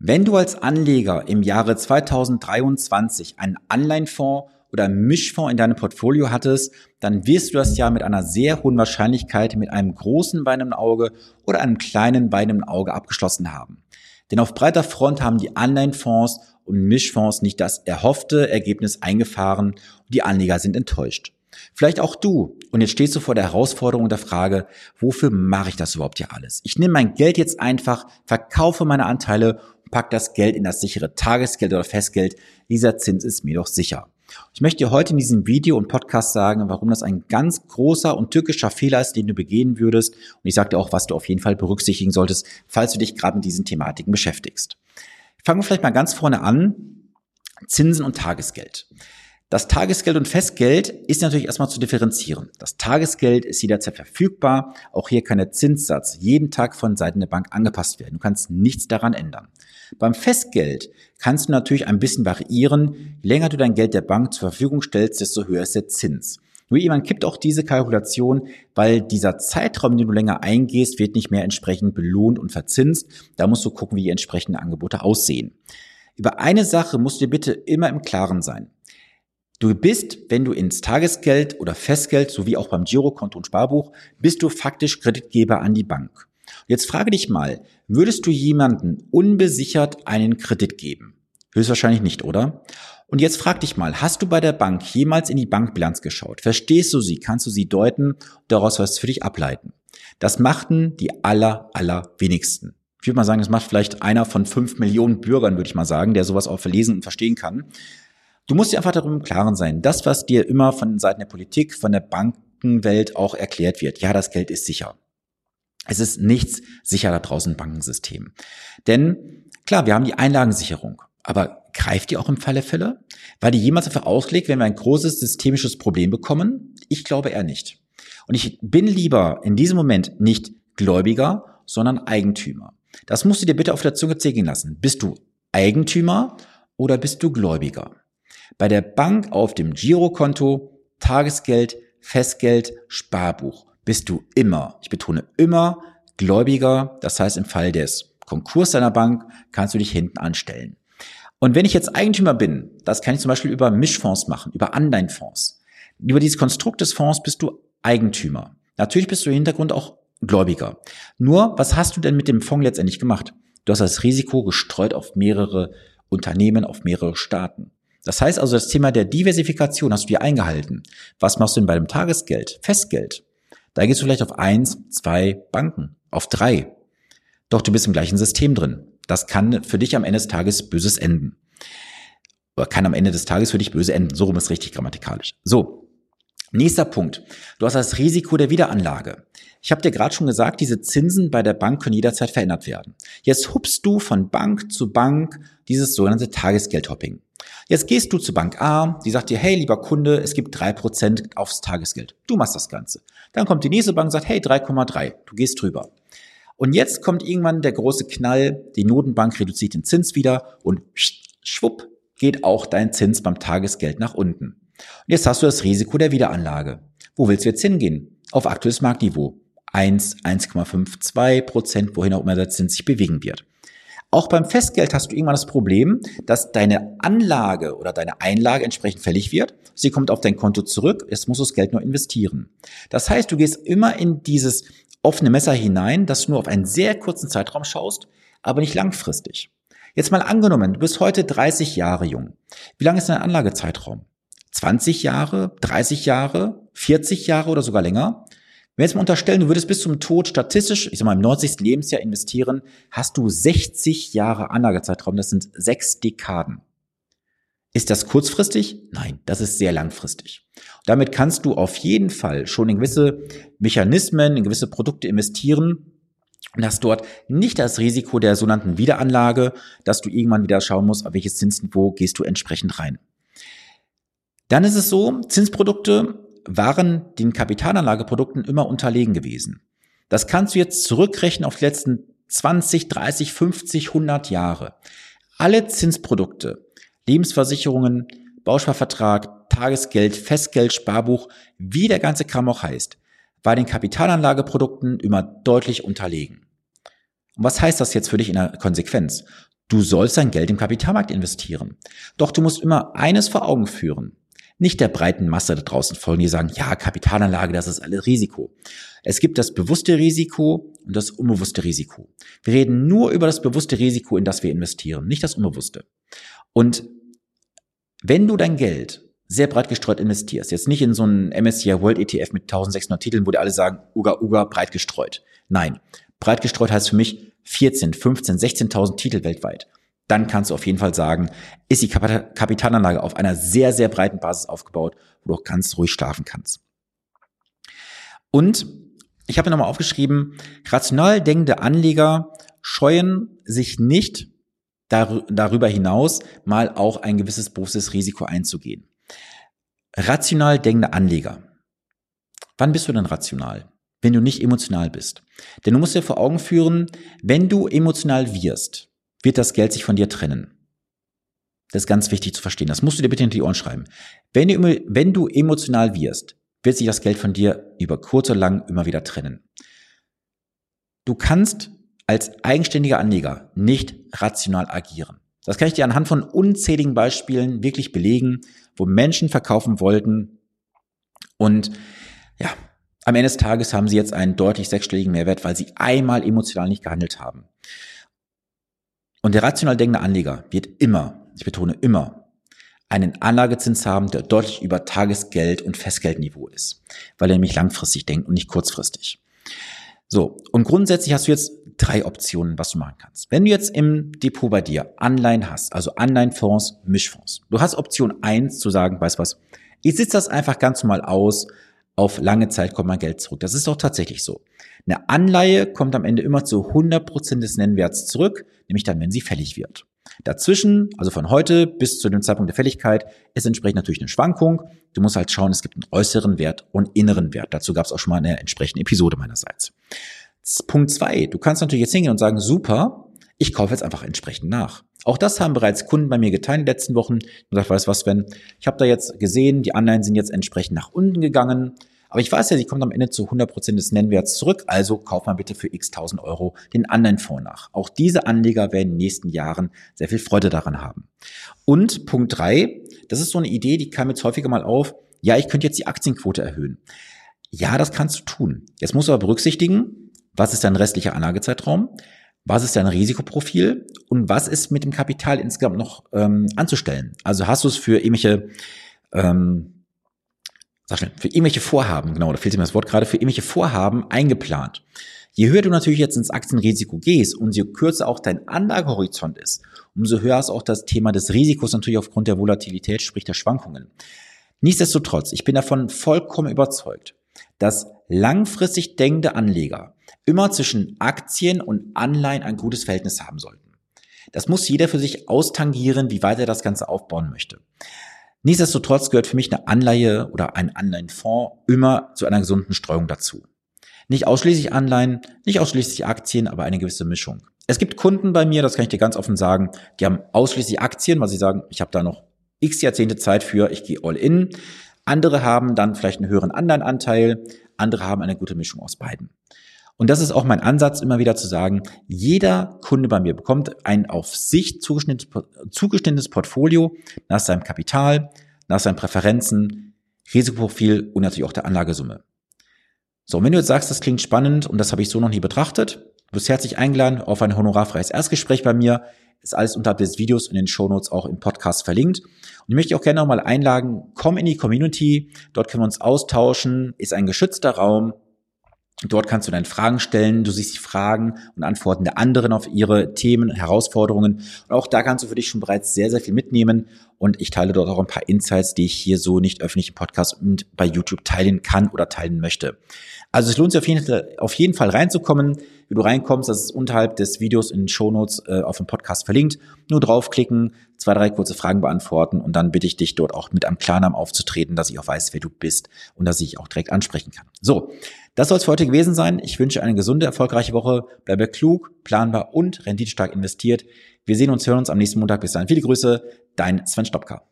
Wenn du als Anleger im Jahre 2023 einen Anleihenfonds oder Mischfonds in deinem Portfolio hattest, dann wirst du das ja mit einer sehr hohen Wahrscheinlichkeit mit einem großen im Auge oder einem kleinen im Auge abgeschlossen haben. Denn auf breiter Front haben die Anleihenfonds und Mischfonds nicht das erhoffte Ergebnis eingefahren und die Anleger sind enttäuscht. Vielleicht auch du. Und jetzt stehst du vor der Herausforderung der Frage, wofür mache ich das überhaupt hier alles? Ich nehme mein Geld jetzt einfach, verkaufe meine Anteile und packe das Geld in das sichere Tagesgeld oder Festgeld. Dieser Zins ist mir doch sicher. Ich möchte dir heute in diesem Video und Podcast sagen, warum das ein ganz großer und tückischer Fehler ist, den du begehen würdest. Und ich sage dir auch, was du auf jeden Fall berücksichtigen solltest, falls du dich gerade mit diesen Thematiken beschäftigst. Fangen wir vielleicht mal ganz vorne an. Zinsen und Tagesgeld. Das Tagesgeld und Festgeld ist natürlich erstmal zu differenzieren. Das Tagesgeld ist jederzeit verfügbar. Auch hier kann der Zinssatz jeden Tag von Seiten der Bank angepasst werden. Du kannst nichts daran ändern. Beim Festgeld kannst du natürlich ein bisschen variieren. Je länger du dein Geld der Bank zur Verfügung stellst, desto höher ist der Zins. Nur jemand kippt auch diese Kalkulation, weil dieser Zeitraum, den du länger eingehst, wird nicht mehr entsprechend belohnt und verzinst. Da musst du gucken, wie die entsprechenden Angebote aussehen. Über eine Sache musst du dir bitte immer im Klaren sein. Du bist, wenn du ins Tagesgeld oder Festgeld sowie auch beim Girokonto und Sparbuch, bist du faktisch Kreditgeber an die Bank. Jetzt frage dich mal, würdest du jemanden unbesichert einen Kredit geben? Höchstwahrscheinlich nicht, oder? Und jetzt frag dich mal, hast du bei der Bank jemals in die Bankbilanz geschaut? Verstehst du sie? Kannst du sie deuten? Daraus was für dich ableiten. Das machten die aller, aller wenigsten. Ich würde mal sagen, das macht vielleicht einer von fünf Millionen Bürgern, würde ich mal sagen, der sowas auch verlesen und verstehen kann. Du musst dir einfach darum im Klaren sein, das, was dir immer von Seiten der Politik, von der Bankenwelt auch erklärt wird, ja, das Geld ist sicher. Es ist nichts sicher da draußen im Bankensystem. Denn klar, wir haben die Einlagensicherung, aber greift die auch im Falle Fälle? War die jemals dafür ausgelegt, wenn wir ein großes systemisches Problem bekommen? Ich glaube eher nicht. Und ich bin lieber in diesem Moment nicht Gläubiger, sondern Eigentümer. Das musst du dir bitte auf der Zunge zählen lassen. Bist du Eigentümer oder bist du Gläubiger? Bei der Bank auf dem Girokonto, Tagesgeld, Festgeld, Sparbuch bist du immer, ich betone immer, Gläubiger. Das heißt, im Fall des Konkurs deiner Bank kannst du dich hinten anstellen. Und wenn ich jetzt Eigentümer bin, das kann ich zum Beispiel über Mischfonds machen, über Anleihenfonds. Über dieses Konstrukt des Fonds bist du Eigentümer. Natürlich bist du im Hintergrund auch Gläubiger. Nur, was hast du denn mit dem Fonds letztendlich gemacht? Du hast das Risiko gestreut auf mehrere Unternehmen, auf mehrere Staaten. Das heißt also, das Thema der Diversifikation hast du dir eingehalten. Was machst du denn bei dem Tagesgeld, Festgeld? Da gehst du vielleicht auf eins, zwei Banken, auf drei. Doch du bist im gleichen System drin. Das kann für dich am Ende des Tages Böses enden. Oder kann am Ende des Tages für dich böse enden. So rum ist richtig grammatikalisch. So. Nächster Punkt. Du hast das Risiko der Wiederanlage. Ich habe dir gerade schon gesagt, diese Zinsen bei der Bank können jederzeit verändert werden. Jetzt hupst du von Bank zu Bank dieses sogenannte Tagesgeldhopping. Jetzt gehst du zur Bank A, die sagt dir, hey, lieber Kunde, es gibt drei Prozent aufs Tagesgeld. Du machst das Ganze. Dann kommt die nächste Bank und sagt, hey, 3,3. Du gehst drüber. Und jetzt kommt irgendwann der große Knall, die Notenbank reduziert den Zins wieder und schwupp geht auch dein Zins beim Tagesgeld nach unten. Und jetzt hast du das Risiko der Wiederanlage. Wo willst du jetzt hingehen? Auf aktuelles Marktniveau. 1, 1,52 Prozent, wohin auch immer der Zins sich bewegen wird. Auch beim Festgeld hast du irgendwann das Problem, dass deine Anlage oder deine Einlage entsprechend fällig wird. Sie kommt auf dein Konto zurück, jetzt musst du das Geld nur investieren. Das heißt, du gehst immer in dieses offene Messer hinein, dass du nur auf einen sehr kurzen Zeitraum schaust, aber nicht langfristig. Jetzt mal angenommen, du bist heute 30 Jahre jung. Wie lang ist dein Anlagezeitraum? 20 Jahre, 30 Jahre, 40 Jahre oder sogar länger? Wenn wir jetzt mal unterstellen, du würdest bis zum Tod statistisch, ich sag mal im 90. Lebensjahr investieren, hast du 60 Jahre Anlagezeitraum, das sind sechs Dekaden. Ist das kurzfristig? Nein, das ist sehr langfristig. damit kannst du auf jeden Fall schon in gewisse Mechanismen, in gewisse Produkte investieren und hast dort nicht das Risiko der sogenannten Wiederanlage, dass du irgendwann wieder schauen musst, auf welches Zinsniveau gehst du entsprechend rein. Dann ist es so, Zinsprodukte waren den Kapitalanlageprodukten immer unterlegen gewesen. Das kannst du jetzt zurückrechnen auf die letzten 20, 30, 50, 100 Jahre. Alle Zinsprodukte, Lebensversicherungen, Bausparvertrag, Tagesgeld, Festgeld, Sparbuch, wie der ganze Kram auch heißt, war den Kapitalanlageprodukten immer deutlich unterlegen. Und was heißt das jetzt für dich in der Konsequenz? Du sollst dein Geld im Kapitalmarkt investieren. Doch du musst immer eines vor Augen führen. Nicht der breiten Masse da draußen folgen, die sagen, ja, Kapitalanlage, das ist alles Risiko. Es gibt das bewusste Risiko und das unbewusste Risiko. Wir reden nur über das bewusste Risiko, in das wir investieren, nicht das unbewusste. Und wenn du dein Geld sehr breit gestreut investierst, jetzt nicht in so einen MSCI World ETF mit 1600 Titeln, wo die alle sagen, uga, uga, breit gestreut. Nein, breit gestreut heißt für mich 14, 15, 16.000 Titel weltweit. Dann kannst du auf jeden Fall sagen, ist die Kapitalanlage auf einer sehr, sehr breiten Basis aufgebaut, wo du auch ganz ruhig schlafen kannst. Und ich habe mir nochmal aufgeschrieben, rational denkende Anleger scheuen sich nicht darüber hinaus, mal auch ein gewisses bewusstes Risiko einzugehen. Rational denkende Anleger. Wann bist du denn rational? Wenn du nicht emotional bist. Denn du musst dir vor Augen führen, wenn du emotional wirst, wird das Geld sich von dir trennen. Das ist ganz wichtig zu verstehen. Das musst du dir bitte in die Ohren schreiben. Wenn du, wenn du emotional wirst, wird sich das Geld von dir über kurz oder lang immer wieder trennen. Du kannst als eigenständiger Anleger nicht rational agieren. Das kann ich dir anhand von unzähligen Beispielen wirklich belegen, wo Menschen verkaufen wollten und ja, am Ende des Tages haben sie jetzt einen deutlich sechsstelligen Mehrwert, weil sie einmal emotional nicht gehandelt haben. Und der rational denkende Anleger wird immer, ich betone immer, einen Anlagezins haben, der deutlich über Tagesgeld und Festgeldniveau ist, weil er nämlich langfristig denkt und nicht kurzfristig. So, und grundsätzlich hast du jetzt drei Optionen, was du machen kannst. Wenn du jetzt im Depot bei dir Anleihen hast, also Anleihenfonds, Mischfonds, du hast Option eins zu sagen, weißt was, ich sitze das einfach ganz normal aus, auf lange Zeit kommt mein Geld zurück. Das ist doch tatsächlich so. Eine Anleihe kommt am Ende immer zu 100 Prozent des Nennwerts zurück, nämlich dann, wenn sie fällig wird. Dazwischen, also von heute bis zu dem Zeitpunkt der Fälligkeit, ist entsprechend natürlich eine Schwankung. Du musst halt schauen, es gibt einen äußeren Wert und inneren Wert. Dazu gab es auch schon mal eine entsprechende Episode meinerseits. Punkt zwei, du kannst natürlich jetzt hingehen und sagen, super, ich kaufe jetzt einfach entsprechend nach. Auch das haben bereits Kunden bei mir getan in den letzten Wochen. Und gesagt, weißt was, wenn ich habe da jetzt gesehen, die Anleihen sind jetzt entsprechend nach unten gegangen. Aber ich weiß ja, sie kommt am Ende zu 100 Prozent des Nennwerts zurück, also kauf mal bitte für x tausend Euro den anderen Fonds nach. Auch diese Anleger werden in den nächsten Jahren sehr viel Freude daran haben. Und Punkt drei, das ist so eine Idee, die kam jetzt häufiger mal auf, ja, ich könnte jetzt die Aktienquote erhöhen. Ja, das kannst du tun. Jetzt musst du aber berücksichtigen, was ist dein restlicher Anlagezeitraum? Was ist dein Risikoprofil? Und was ist mit dem Kapital insgesamt noch ähm, anzustellen? Also hast du es für irgendwelche ähm, sag schnell, für irgendwelche Vorhaben, genau, da fehlt mir das Wort gerade, für irgendwelche Vorhaben eingeplant. Je höher du natürlich jetzt ins Aktienrisiko gehst und je kürzer auch dein Anlagehorizont ist, umso höher ist auch das Thema des Risikos natürlich aufgrund der Volatilität, sprich der Schwankungen. Nichtsdestotrotz, ich bin davon vollkommen überzeugt, dass langfristig denkende Anleger immer zwischen Aktien und Anleihen ein gutes Verhältnis haben sollten. Das muss jeder für sich austangieren, wie weit er das Ganze aufbauen möchte. Nichtsdestotrotz gehört für mich eine Anleihe oder ein Anleihenfonds immer zu einer gesunden Streuung dazu. Nicht ausschließlich Anleihen, nicht ausschließlich Aktien, aber eine gewisse Mischung. Es gibt Kunden bei mir, das kann ich dir ganz offen sagen, die haben ausschließlich Aktien, weil sie sagen, ich habe da noch x Jahrzehnte Zeit für, ich gehe all in. Andere haben dann vielleicht einen höheren Anleihenanteil, andere haben eine gute Mischung aus beiden. Und das ist auch mein Ansatz, immer wieder zu sagen, jeder Kunde bei mir bekommt ein auf sich zugeschnittenes Portfolio nach seinem Kapital, nach seinen Präferenzen, Risikoprofil und natürlich auch der Anlagesumme. So, und wenn du jetzt sagst, das klingt spannend und das habe ich so noch nie betrachtet, du bist herzlich eingeladen auf ein honorarfreies Erstgespräch bei mir. Ist alles unterhalb des Videos und in den Shownotes auch im Podcast verlinkt. Und ich möchte auch gerne nochmal einladen, komm in die Community, dort können wir uns austauschen, ist ein geschützter Raum, Dort kannst du deine Fragen stellen, du siehst die Fragen und Antworten der anderen auf ihre Themen, Herausforderungen. Und auch da kannst du für dich schon bereits sehr, sehr viel mitnehmen. Und ich teile dort auch ein paar Insights, die ich hier so nicht öffentlich im Podcast und bei YouTube teilen kann oder teilen möchte. Also es lohnt sich auf jeden Fall, auf jeden Fall reinzukommen. Wie du reinkommst, das ist unterhalb des Videos in den Shownotes äh, auf dem Podcast verlinkt. Nur draufklicken, zwei, drei kurze Fragen beantworten und dann bitte ich dich dort auch mit einem Klarnamen aufzutreten, dass ich auch weiß, wer du bist und dass ich auch direkt ansprechen kann. So, das soll es für heute gewesen sein. Ich wünsche eine gesunde, erfolgreiche Woche. Bleibe klug, planbar und renditestark investiert. Wir sehen uns, hören uns am nächsten Montag. Bis dahin. Viele Grüße, dein Sven Stopka.